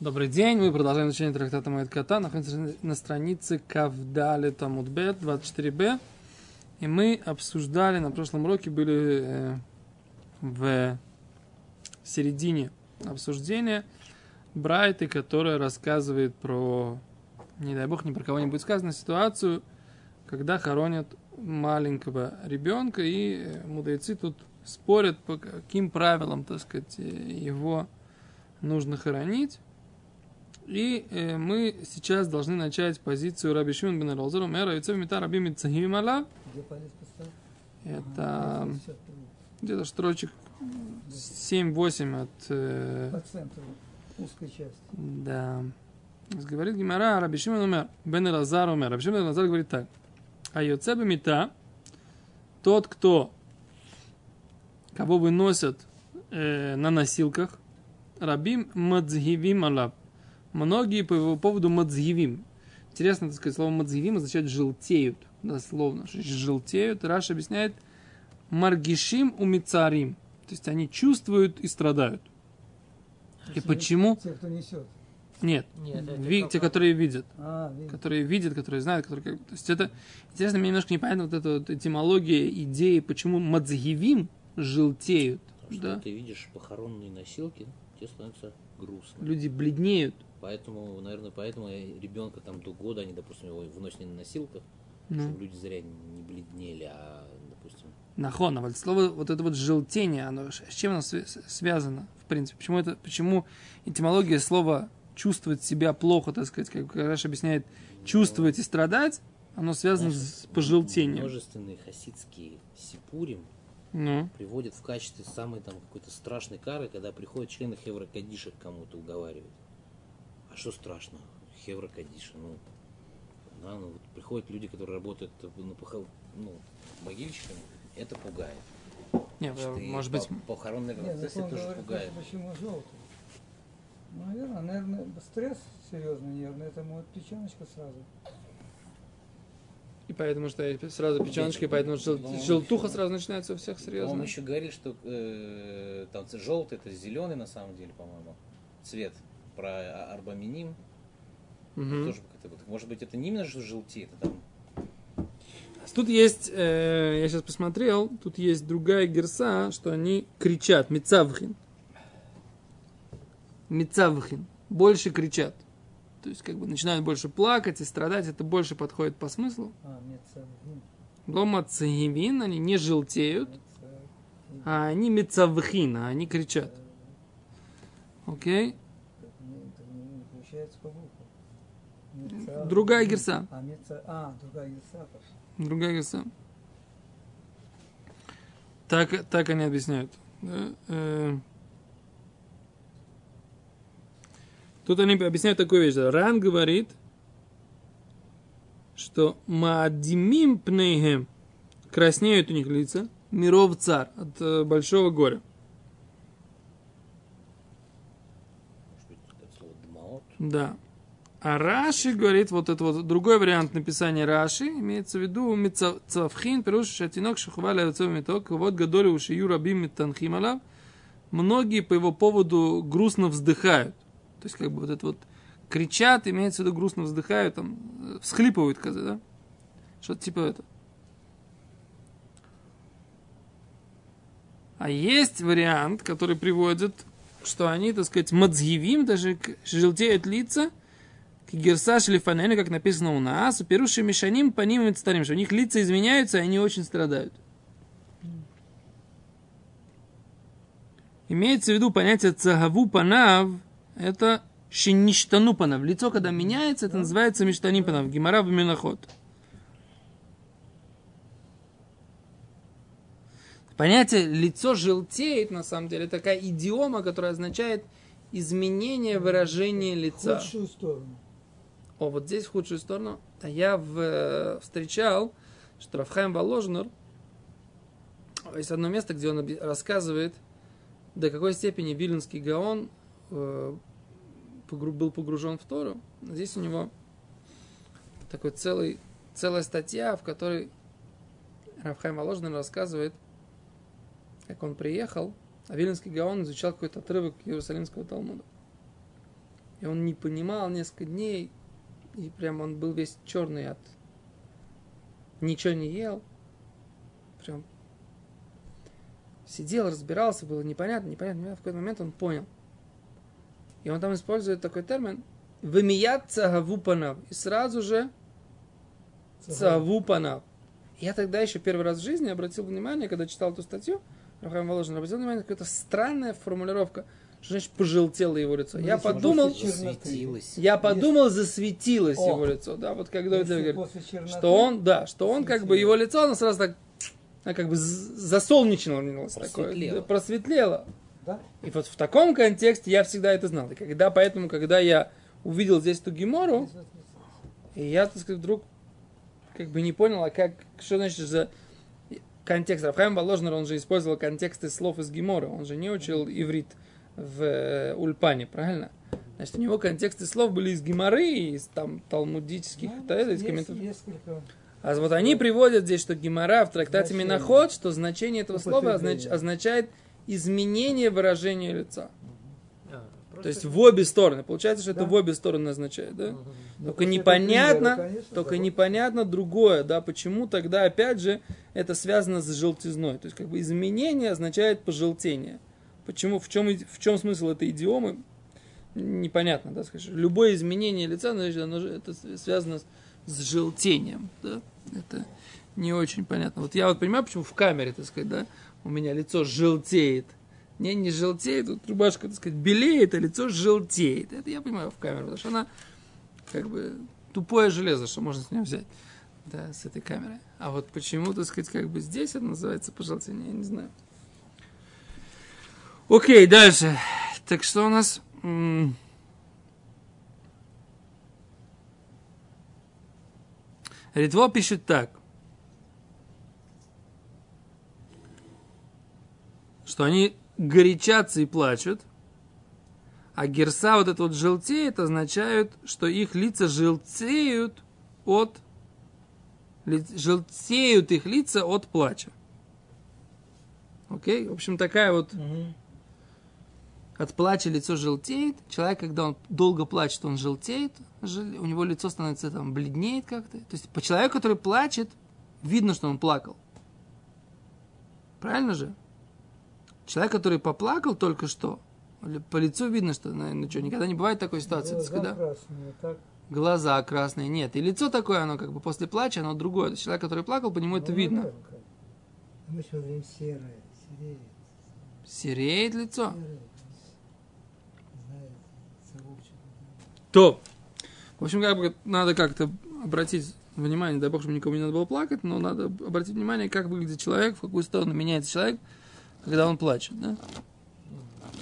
Добрый день, мы продолжаем изучение трактата Моэд Кота, находимся на странице Кавдали Тамудбет 24б, и мы обсуждали, на прошлом уроке были э, в середине обсуждения Брайты, которая рассказывает про, не дай бог, ни про кого не будет сказано, ситуацию, когда хоронят маленького ребенка, и э, мудрецы тут спорят, по каким правилам, так сказать, его нужно хоронить. И э, мы сейчас должны начать позицию Раби Шимон бен Элозер, Мера Юцев Мита Раби Митцахим Алав. Это где-то строчек 7-8 от... Э, По центру, узкой части. Да. Говорит Гимара, Раби Шимон умер, бен Элазар умер. Раби Шимон Элазар говорит так. А Юцебе Мита, тот, кто, кого выносят э, на носилках, רבים מצהיבים עליו Многие по его поводу מצהיבים. Интересно, так сказать, слово מצהיבים означает желтеют, дословно. Желтеют. Раши объясняет מרגישים ומצטערים. То есть они чувствуют и страдают. И почему? Те, кто несет. Нет, Нет ви, те, которые видят. А, видно. Которые видят, которые знают, которые... То есть это... Интересно, мне немножко непонятно вот эта вот этимология идеи, почему мадзгивим желтеют. Потому да? что ты видишь похоронные носилки, тебе становится грустно. Люди бледнеют. Поэтому, наверное, поэтому ребенка там до года, они, допустим, его выносили на носилках, Ну. чтобы люди зря не бледнели, а, допустим, Нахон, а слово вот это вот желтение, оно с чем оно свя- связано, в принципе? Почему это, почему этимология слова чувствовать себя плохо, так сказать, как Раш объясняет, чувствовать и страдать, оно связано с пожелтением. множественные хасидские сипурим Ну, приводят в качестве самой там какой-то страшной кары, когда приходят члены Хевра Кадиша к кому-то уговаривать. А что страшно? Хевра Кадиша, ну, да, ну вот приходят люди, которые работают на похо- ну, могильщиками, это пугает. не, Что и может быть, по- похоронный процесс закон тоже говорит, пугает. почему желтый. Ну, наверное, наверное, стресс серьезный нервный, это может печеночка сразу. И поэтому что сразу печеночка, и поэтому жел- желтуха сразу начинается у всех серьезно. еще говорили, что э, там желтый это зеленый на самом деле, по-моему, цвет. Про а- арбаминим Мгм. тоже как-то. Может быть, это не именно желтеет, это там Тут есть, э, я сейчас посмотрел, тут есть другая герса, что они кричат, мецавхин. Мецавхин. Больше кричат. То есть, как бы начинают больше плакать и страдать, это больше подходит по смыслу. А, мецавгин. Лома цегивин, они не желтеют, а они мецавхин, а они кричат. Окей? Буквам. Меца- Другая герса. А, а, другая герса. Другая герса. Так, так они объясняют. Да? Э, Тут они объясняют такую вещь. Ран говорит, что маадимим пнейхем краснеют у них лица, миров цар от э, большого горя. Да. А Раши говорит, вот это вот другой вариант написания Раши, имеется в виду Мицавхин, пируш шатинок шахували отцов меток, вот гадоли уши юрабим митанхим алав. Многие по его поводу грустно вздыхают. То есть, как бы вот это вот кричат, имеется в виду грустно вздыхают, там, э, всхлипывают, каза, да? Что-то типа это. А есть вариант, который приводит, что они, так сказать, мадзгивим, даже желтеют лица, к герса шлифанену, как написано у нас, перуши мешаним по ним старим, что у них лица изменяются, и они очень страдают. Имеется в виду понятие цагаву панав, это шиништану панав. Лицо, когда меняется, это называется миштаним панав. Гимара в Миноход. Понятие лицо желтеет, на самом деле, такая идиома, которая означает изменение выражения В лица. худшую сторону. О, вот здесь в худшую сторону. А я в, э, встречал, что Рафхайм Воложнер, есть одно место, где он рассказывает, до какой степени Виленский Гаон был погружен в Тору. Здесь у него такой целый, целая статья, в которой Рафхайм Воложнер рассказывает, как он приехал, а Виленский Гаон изучал какой-то отрывок Иерусалимского Талмуда. И он не понимал несколько дней, и прям он был весь черный от... Ничего не ел. Прям сидел, разбирался, было непонятно, непонятно. В какой-то момент он понял. И он там использует такой термин «Вымият цагавупанав». И сразу же цагавупанав. Я тогда еще первый раз в жизни обратил внимание, когда читал эту статью, Рахам Воложин, обратил внимание, какая-то странная формулировка, что значит пожелтело его лицо. Ну, я если подумал. Засветилось. я подумал, засветилось О. его лицо, да, вот когда это Если говорит, черноты, что он, да, что он как бы его лицо, оно сразу так, а, как бы з- засолнечнилось такое, Просветлело. да, просветлело. Да? И вот в таком контексте я всегда это знал. И когда, поэтому, когда я увидел здесь эту гемору, и я, так сказать, вдруг как бы не понял, а как, что значит за контекст. Рафхайм Воложнер, он же использовал контексты слов из Гемора. Он же не учил иврит в э, Ульпане, правильно? Значит, у него контексты слов были из Геморы, из там талмудических, Ну, да, из есть комментариев. несколько. А вот они приводят здесь, что Гемора в трактате Значение. Миноход, что значение этого слова Употребление. означ- означает изменение выражения лица. А, То есть в обе стороны. Получается, что это Да. в обе стороны означает, да? Ну, Только непонятно, примера, конечно, только да. непонятно другое, да, почему тогда, опять же, это связано с желтизной. То есть, как бы изменение означает пожелтение. Почему, в чем, в чем смысл этой идиомы, непонятно, да, скажешь. Любое изменение лица, значит, оно же, это связано с, с желтением, да, это не очень понятно. Вот я вот понимаю, почему в камере, так сказать, да, у меня лицо желтеет. Не, не желтеет, вот рубашка, так сказать, белеет, а лицо желтеет. Это я понимаю в камеру, потому что она как бы тупое железо, что можно с нее взять. Да, с этой камерой. А вот почему, так сказать, как бы здесь это называется пожелтение, я не знаю. Окей, дальше. Так что у нас... Ритво пишет так. Что они горячатся и плачут, а герса вот это вот желтеет означает, что их лица желтеют от желтеют их лица от плача. Окей? В общем, такая вот Мгм. от плача лицо желтеет. Человек, когда он долго плачет, он желтеет. жел- У него лицо становится там бледнеет как-то. То есть по человеку, который плачет, видно, что он плакал. Правильно же? Человек, который поплакал только что, по лицу видно, что, ну что, никогда не бывает такой ситуации. Глаза когда красные, так. глаза красные, нет. И лицо такое, оно как бы после плача, оно другое. Человек, который плакал, по нему это Ну, видно. наверное, как. Мы серое, сереет, Сереет лицо. совочек. То. В общем, как бы надо как-то обратить внимание, дай бог, чтобы никому не надо было плакать, но надо обратить внимание, как выглядит человек, в какую сторону меняется человек, когда он плачет, да?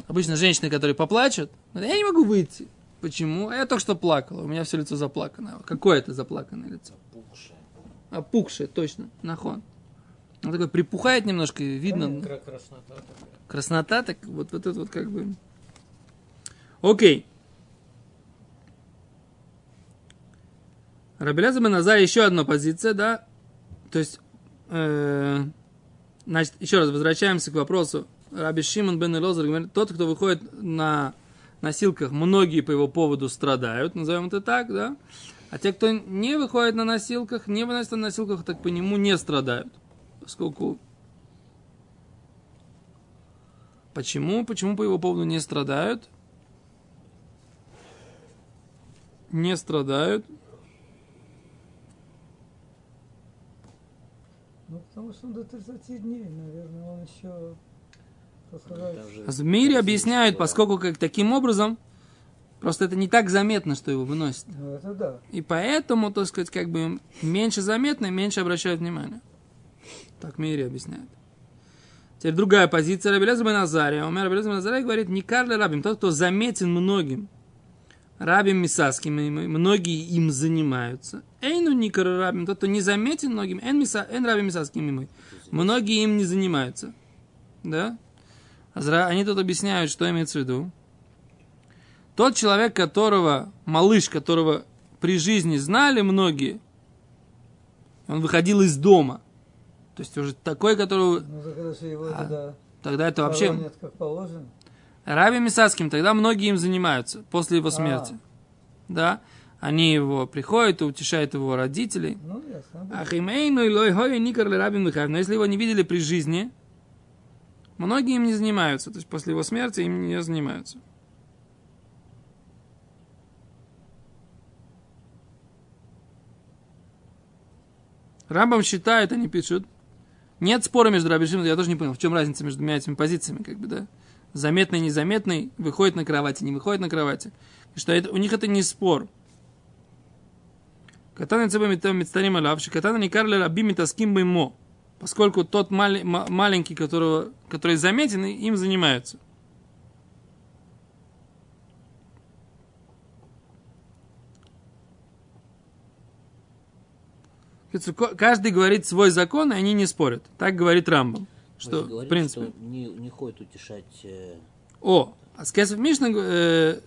Обычно женщины, которые поплачут, говорят, я не могу выйти. Почему? А я только что плакала, у меня все лицо заплаканное. Какое это заплаканное лицо? Опухшее. Опухшее, точно, нахон. Он такой припухает немножко, и видно. Кра- Краснота такая. Краснота, так вот, вот это вот как бы... Окей. Рабеляза Назар еще одна позиция, да? То есть, э, значит, еще раз возвращаемся к вопросу. Раби Шимон бен Элозар говорит, тот, кто выходит на носилках, многие по его поводу страдают, назовем это так, да? А те, кто не выходит на носилках, не выносит на носилках, так по нему не страдают. Поскольку Почему? Почему по его поводу не страдают? Не страдают. Ну, потому что он до 30 дней, наверное, он еще. Там же В мире объясняют, поскольку как таким образом, просто это не так заметно, что его выносят. Ну, это да. И поэтому, так сказать, как бы меньше заметно и меньше обращают внимание. Так в мире объясняют. Теперь другая позиция Рабелеза бен Азария. Умер Рабелеза бен Азария говорит, не Карли Рабим, тот, кто заметен многим. Рабим Мисаским, и многие им занимаются. Эйну Никар Рабим, тот, кто не заметен многим, эн, миса, эн Рабим Мисаским, мы. Многие им не занимаются. Да? Они тут объясняют, что имеется в виду. Тот человек, которого, малыш, которого при жизни знали многие, он выходил из дома. То есть уже такой, которого... Ну, же его А, Тогда это вообще... как положено. Раби Мисацким, тогда многие им занимаются после его смерти. Да? Они его приходят и утешают его родителей. Ну, ясно. Ахимейну и лой хой никар ли рабин Михаев. Но если его не видели при жизни, многие им не занимаются. То есть после его смерти им не занимаются. Рамбам считает, они пишут, нет спора между Раби Шимоном, я тоже не понял, в чем разница между двумя этими позициями, как бы, да? Заметный, незаметный, выходит на кровати, не выходит на кровати. И что это, у них это не спор. Катана цеба мецтарим алав, катана не карли раби митаским мо. Поскольку тот мали, ма- маленький, которого, который заметен, им занимаются. Каждый говорит свой закон, и они не спорят. Так говорит Рамбам. Что, же говорили, в принципе. что не, не ходит утешать... э, О, а с Кесов Мишна, э,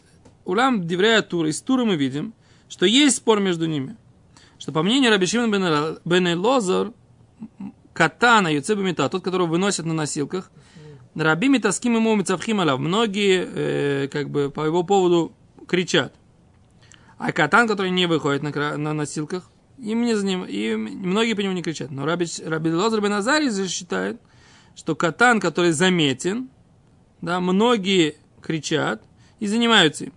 Улам Диврея Тура, из Тура мы видим, что есть спор между ними. Что по мнению Раби Шимон бен Элозар, катана Юцеба Мита, тот, которого выносят на носилках, Раби Митаским ему Мицавхим Алав, многие э, как бы по его поводу кричат. А катан, который не выходит на, на носилках, им не за ним, и многие по нему не кричат. Но Раби, Раби Лозар бен Азарий считает, что катан, который заметен, да, многие кричат и занимаются им.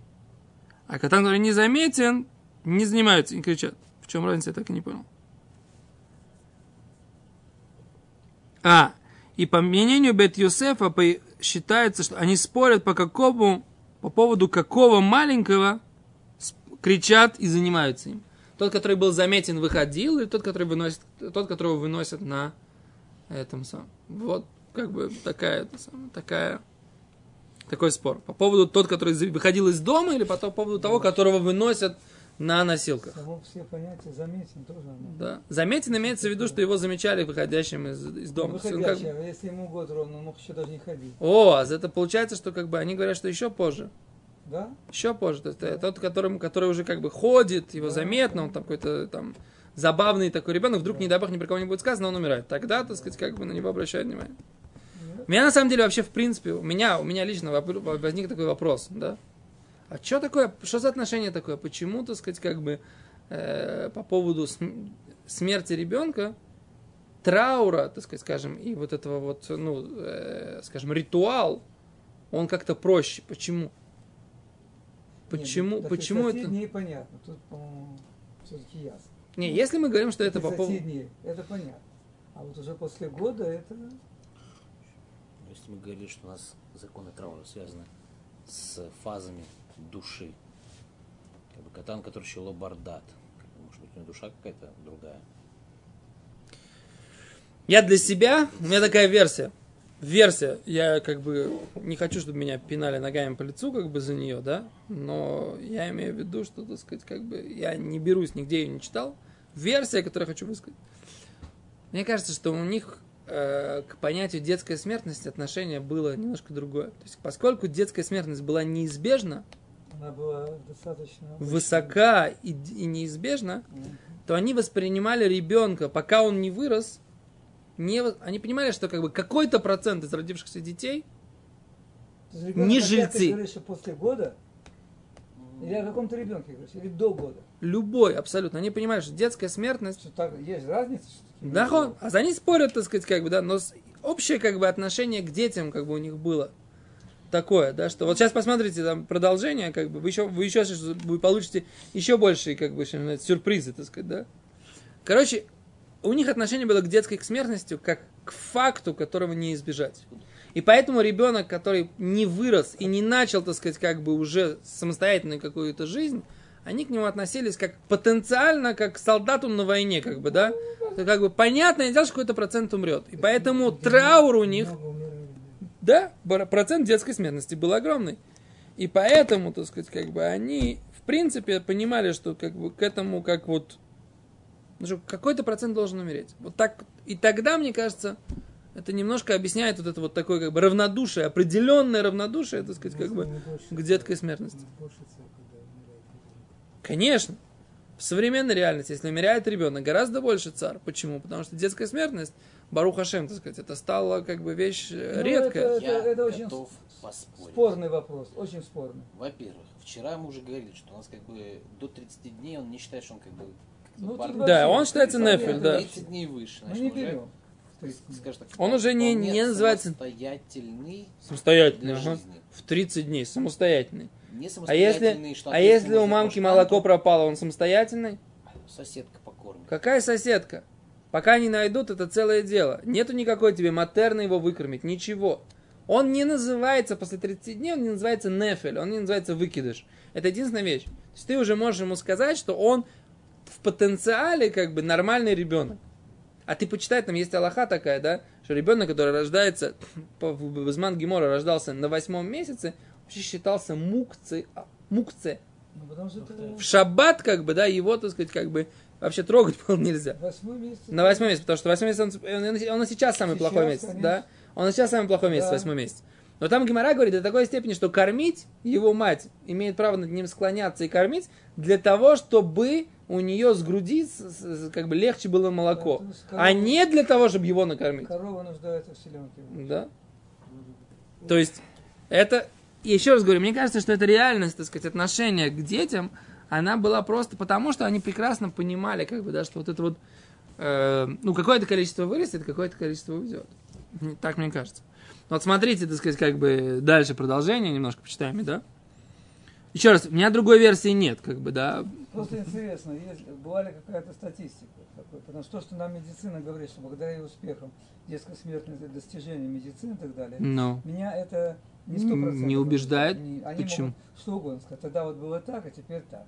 А катан, который не заметен, не занимаются и кричат. В чем разница, я так и не понял. А, и по мнению Бет Юсефа считается, что они спорят по какому, по поводу какого маленького кричат и занимаются им. Тот, который был заметен, выходил, или тот, который выносит, тот, которого выносят на этом самом. Вот, как бы такая, такая, такой спор. По поводу тот, который выходил из дома, или по поводу того, которого выносят на носилках. Само все понятия заметен тоже. Да. Заметен имеется в виду, что его замечали выходящим из, из дома. Есть он как бы- если ему год ровно, он мог еще даже не ходить. О, а это получается, что как бы они говорят, что еще позже. Да? Еще позже. То есть это тот, которому, который уже как бы ходит, его Да. заметно, он там какой-то там забавный такой ребенок, вдруг, не дай бог, ни про кого не будет сказано, он умирает. Тогда, так сказать, как бы на него обращают внимание. У меня на самом деле вообще, в принципе, у меня, у меня лично возник такой вопрос, да? А что такое, что за отношение такое? Почему, так сказать, как бы э, по поводу см- смерти ребенка, траура, так сказать, скажем, и вот этого вот, ну, э, скажем, ритуал, он как-то проще. Почему? Почему, Нет, почему это? непонятно. Тут, по-моему, все-таки ясно. Не, если мы говорим, что это по 30 поводу... это понятно. А вот уже после года это... Если мы говорили, что у нас законы траура связаны с фазами души. Как бы катан, который еще лобардат. Может быть, у него душа какая-то другая. Я для себя, у меня такая версия. Версия. Я как бы не хочу, чтобы меня пинали ногами по лицу, как бы за нее, да. Но я имею в виду, что, так сказать, как бы я не берусь, нигде ее не читал. Версия, которую я хочу высказать. Мне кажется, что у них э, к понятию детская смертность отношение было немножко другое. То есть, поскольку детская смертность была неизбежна, Она была достаточно... высока и, и неизбежна, Мгм. то они воспринимали ребенка, пока он не вырос, не, они понимали, что как бы какой-то процент из родившихся детей, Не жильцы. Ты говоришь, что после года? Или о каком-то ребенке говоришь? Или до года? любой абсолютно, они понимали, что детская смертность, Что так, есть разница? Что да, хон, а за они спорят, так сказать, как бы, да, но общее как бы отношение к детям как бы у них было такое, да, что вот сейчас посмотрите там продолжение, как бы вы еще, вы еще вы получите еще большие как бы сюрпризы, так сказать, да. Короче, у них отношение было к детской к смертности как к факту, которого не избежать. И поэтому ребенок, который не вырос и не начал, так сказать, как бы уже самостоятельную какую-то жизнь, они к нему относились как потенциально, как к солдату на войне, как бы, да? Это как бы понятное дело, что какой-то процент умрет. И поэтому траур у них, да, процент детской смертности был огромный. И поэтому, так сказать, как бы они, в принципе, понимали, что как бы к этому, как вот, ну, какой-то процент должен умереть. Вот так. И тогда, мне кажется, это немножко объясняет вот это вот такое как бы равнодушие, определенное равнодушие, так сказать, как бы к детской смертности. не больше царь, когда умирает ребенок. Конечно. В современной реальности, если умирает ребенок, гораздо больше цар. Почему? Потому что детская смертность Барух Хашем, так сказать, это стало как бы вещь э, Ну, редкая. это- Я это очень готов поспорить. Спорный вопрос, очень спорный. Во-первых, вчера мы уже говорили, что у нас как бы до 30 дней он не считает, что он как бы Ну, бар- Да, он считается 30 нефель, да. 30 дней выше. Мы значит, не он уже, берем. 30 дней. скажем так, Он уже не- не называется- самостоятельный Самостоятельный, для ага. жизни. В 30 дней, самостоятельный. Не А если, а если у мамки молоко пропало, он самостоятельный? Соседка покормит. Какая соседка? Пока не найдут, это целое дело. Нету никакой тебе матерны его выкормить, ничего. Он не называется после 30 дней, он не называется нефель, он не называется выкидыш. Это единственная вещь. То есть ты уже можешь ему сказать, что он в потенциале как бы нормальный ребенок. А ты почитай, там есть Аллаха такая, да, что ребенок, который рождается, в Безман Гемора рождался на восьмом месяце, вообще считался мукце, а, мукце. Ну, это В шаббат, как бы, да, его, так сказать, как бы вообще трогать было нельзя. восьмой месяц. На восьмой месяц, потому что восьмой месяц, он, он, он сейчас самый Сейчас, плохой месяц, конечно. да? Он сейчас самый плохой месяц, Да. восьмой месяц. Но там Гимара говорит до такой степени, что кормить его мать имеет право над ним склоняться и кормить для того, чтобы у нее с груди как бы легче было молоко, Да, есть а корова- не для того, чтобы его накормить. Корова нуждается в селенке. Да. То есть, это, еще раз говорю, мне кажется, что это реальность, так сказать, отношения к детям, она была просто потому, что они прекрасно понимали, как бы, да, что вот это вот, э, ну, какое-то количество вырастет, какое-то количество уйдет. Так мне кажется. Вот смотрите, так сказать, как бы дальше продолжение немножко почитаем, да? Еще раз, у меня другой версии нет, как бы, да. Просто интересно, есть, была ли какая-то статистика такой, потому что то, что нам медицина говорит, что благодаря ее успехам это достижение медицины и так далее, Ну, меня это не не убеждает? Они Почему? могут что угодно сказать. Тогда вот было так, а теперь так.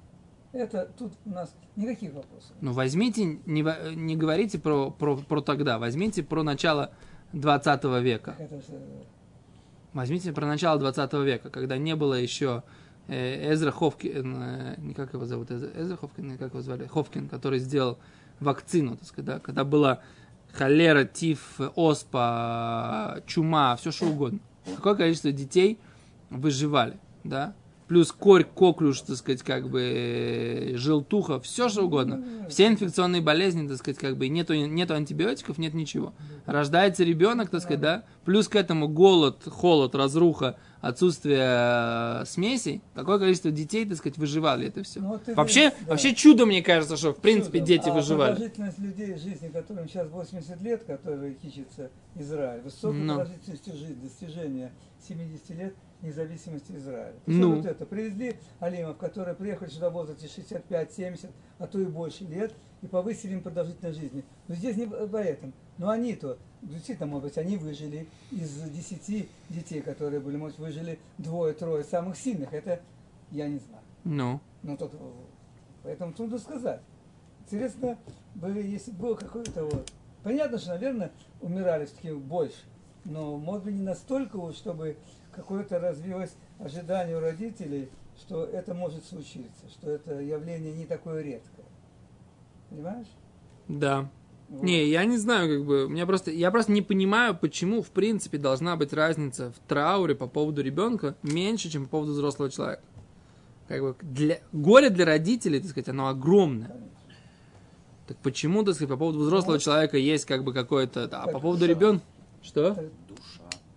Это тут у нас никаких вопросов. Ну, возьмите, не, не говорите про, про, про тогда, возьмите про начало 20 века. Это же, Возьмите про начало 20 века, когда не было еще э, Эзра Ховкин, э, как его зовут, Эзра, Эзра Ховкин, как его звали, Ховкин, который сделал вакцину, так сказать, да, когда была холера, тиф, оспа, чума, все что угодно. Какое количество детей выживали, да? Плюс корь, коклюш, так сказать, как бы э, желтуха, все что угодно. Все инфекционные болезни, так сказать, как бы нету, нету антибиотиков, нет ничего. Рождается ребенок, так сказать, да, плюс к этому голод, холод, разруха, отсутствие э, смесей, какое количество детей, так сказать, выживали это все. Ну, вот ты Вообще, да. вообще чудо, мне кажется, что в принципе Чудом. дети а выживали. продолжительность людей жизни, которым сейчас 80 лет, которые кичится Израиль, высокая Ну. продолжительность жизни, достижение 70 лет независимости Израиля. Ну. вот это. Привезли алимов, которые приехали сюда в возрасте 65-70, а то и больше лет, и повысили им продолжительность жизни. Но здесь не поэтому. Но они-то, действительно, может быть, они выжили из 10 детей, которые были, может, выжили двое-трое самых сильных. Это я не знаю. Ну, Ну, тут, поэтому трудно сказать. Интересно, если бы было какое-то вот... Понятно, что, наверное, умирали все-таки больше. Но, может быть, не настолько чтобы какое-то развилось ожидание у родителей, что это может случиться, что это явление не такое редкое. Понимаешь? да. Вот. Не, я не знаю, как бы, меня просто, я просто не понимаю, почему, в принципе, должна быть разница в трауре по поводу ребенка меньше, чем по поводу взрослого человека. Как бы, для, горе для родителей, так сказать, оно огромное. Конечно. Так почему, так сказать, по поводу взрослого Ну, человека есть как бы какое-то, а по поводу ребенка, что?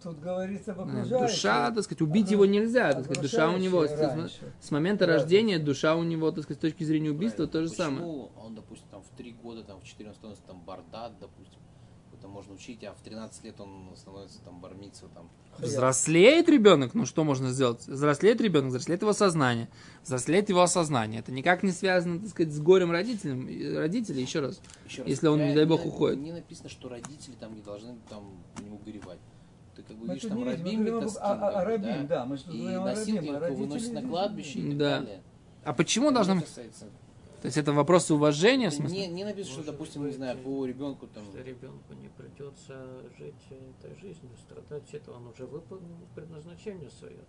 Тут говорится об А, окружающих. Душа, так сказать, убить Ага. его нельзя, так сказать, душа у него, Окружающие с, момента Разница. рождения, душа у него, так сказать, с точки зрения убийства, то же самое. Почему он, допустим, там в 3 года, там в 4 он становится там бардат, допустим, это можно учить, а в 13 лет он становится там бармицу, там. Взрослеет ребенок, ну что можно сделать? Взрослеет ребенок, взрослеет его сознание, взрослеет его осознание. Это никак не связано, так сказать, с горем родителям, родителей, еще раз. Еще раз Если он, не дай бог, уходит. Не написано, что родители там не должны там нему горевать. Ты как бы Мы видишь там не видим, мы рабим говорим как бы, рабим, да, мы И носилки рабим, а его выносят на кладбище и так Да. далее. А почему должно быть? касается- То есть это вопрос уважения, в Не, смысле? не написано, что, допустим, не быть, знаю, по ребенку там... Что ребенку не придется жить этой жизнью, страдать, это он уже выполнил предназначение свое.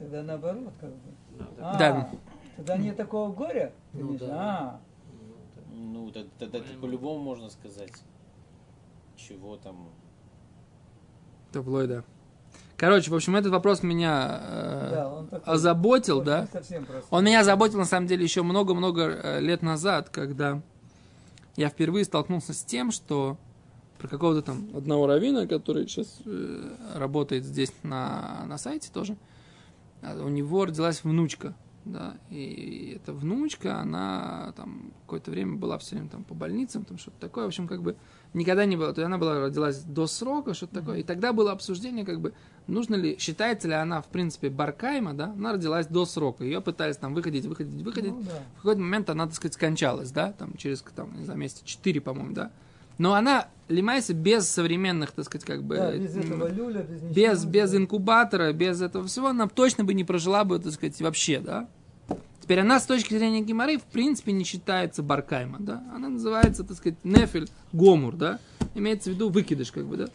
Тогда наоборот, как бы. Надо. А, Да. Тогда нет такого горя? ты Ну да. А, Ну, да. Ну, тогда, тогда Понимаю. по-любому можно сказать, чего там... Таблоида. Короче, в общем, этот вопрос меня э, да, он такой, озаботил, да? Он меня заботил, на самом деле, еще много-много э, лет назад, когда я впервые столкнулся с тем, что про какого-то там одного равина, который сейчас э, работает здесь на, на сайте тоже. А У него родилась внучка, да, и эта внучка, она там какое-то время была все время там по больницам, там что-то такое, в общем, как бы никогда не было, то есть она была, родилась до срока, что-то такое, и тогда было обсуждение, как бы, нужно ли, считается ли она, в принципе, Баркайма, да, она родилась до срока, ее пытались там выходить, выходить, выходить, Ну, да. в какой-то момент она, так сказать, скончалась, да, там через, там, не знаю, месяца 4, по-моему, да, но она, Лимайса, без современных, так сказать, как бы, Да, без этого люля, без ничего. без, без инкубатора, без этого всего, она точно бы не прожила бы, так сказать, вообще, да. Теперь она с точки зрения Гимары, в принципе, не считается Баркайма, да. Она называется, так сказать, Нефель Гомур, да. Имеется в виду выкидыш, как бы, да.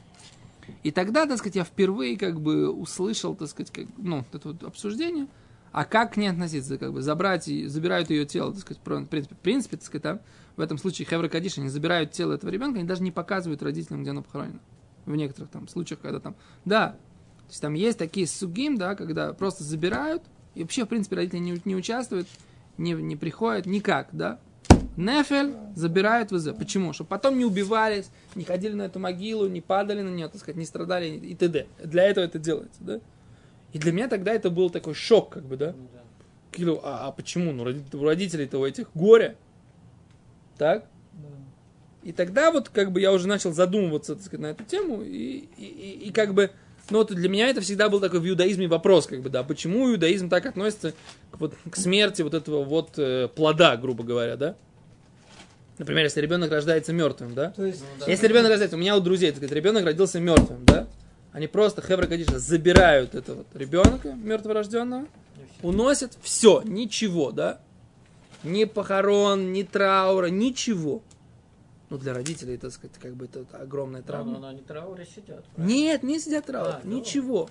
И тогда, так сказать, я впервые, как бы, услышал, так сказать, как, ну, это вот обсуждение, а как к ней относиться, как бы, забрать, и, забирают ее тело, так сказать, в принципе, в принципе, так сказать, там, в этом случае Хевра Кадиш, они забирают тело этого ребенка, они даже не показывают родителям, где оно похоронено. В некоторых там случаях, когда там, да, то есть там есть такие сугим, да, когда просто забирают, и вообще, в принципе, родители не, не участвуют, не, не приходят никак, да. Нефель забирают в ИЗ. Почему? Чтобы потом не убивались, не ходили на эту могилу, не падали на нее, так сказать, не страдали и т.д. Для этого это делается, да. И для меня тогда это был такой шок, как бы, да. Ну да. А, а почему? Ну, у родителей-то у этих горе. Так? Да. И тогда вот как бы я уже начал задумываться, так сказать, на эту тему, и, и, и- и как бы, ну вот для меня это всегда был такой в иудаизме вопрос, как бы, да, почему иудаизм так относится к, вот, к смерти вот этого вот э, плода, грубо говоря, да? Например, если ребенок рождается мертвым, да? То есть, Ну да. Если ребенок рождается, у меня у друзей, так сказать, ребенок родился мертвым, да? Они просто, Хевра Кадиша, забирают этого вот ребенка мертворожденного, уносят все, ничего, да? Ни похорон, ни траура, ничего. Ну, для родителей, так сказать, как бы это огромная Да, травма. но на трауре сидят. правильно? Нет, не сидят траур, А, да. ничего.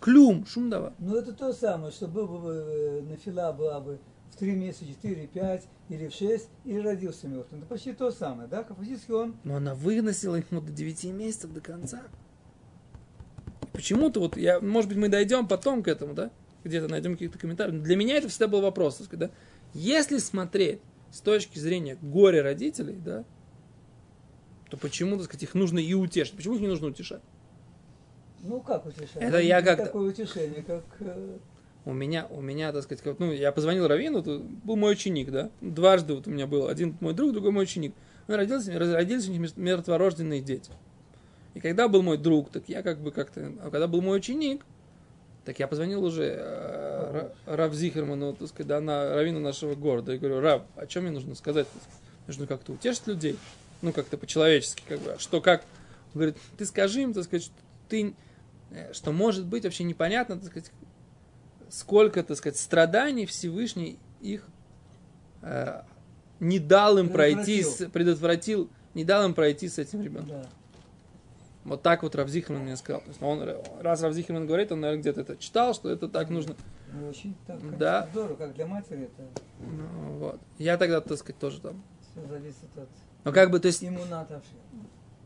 Клюм, шумдава. ну это то самое, что был бы э, нафила была бы в 3 месяца, 4, 5 или в 6, и родился мертвым. Это почти то самое, да? Как Фактически он Но она выносила ему до 9 месяцев до конца. Почему-то вот я, может быть, мы дойдем потом к этому, да? Где-то найдем какие-то комментарии. Но для меня это всегда был вопрос, так сказать, да? Если смотреть с точки зрения горя родителей, да, то почему, так сказать, их нужно и утешить? Почему их не нужно утешать? Ну, как утешать? Это я как-то- Такое утешение, как... э, У меня, у меня, так сказать, как, ну, я позвонил Равину, был мой ученик, да, дважды вот у меня был, один мой друг, другой мой ученик. Он родился, родились у них мертворожденные дети. И когда был мой друг, так я как бы как-то, а когда был мой ученик, так я позвонил уже э, Ра- Рав Зихерману, так сказать, да, на Равину нашего города, и говорю, Рав, о чем мне нужно сказать? Нужно как-то утешить людей, ну, как-то по-человечески, как бы, а что, как? Он говорит, ты скажи им, так сказать, что ты, э, что может быть вообще непонятно, так сказать, сколько, так сказать, страданий Всевышний их э, не дал им пройти, с- предотвратил, не дал им пройти с этим ребенком. Да. Вот так вот Равзихерман мне сказал. То есть он, раз Равзихерман говорит, он, наверное, где-то это читал, что это так нужно. Ну, очень так, Да. здорово, как для матери это Ну, вот. Я тогда, так сказать, тоже там. все зависит от Ну, как бы, то есть, иммуната.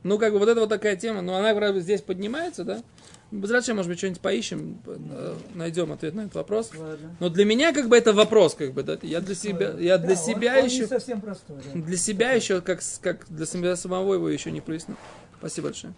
ну, как бы, вот это вот такая тема, но она, правда, здесь поднимается, да? Зачем, может быть, что-нибудь поищем, э, найдем ответ на этот вопрос. Ладно. Но для меня, как бы, это вопрос, как бы, да? Я для себя, я для Да, он- себя он еще... не совсем простой. да. Для себя еще, как, как для себя самого его еще не прояснил. Спасибо большое.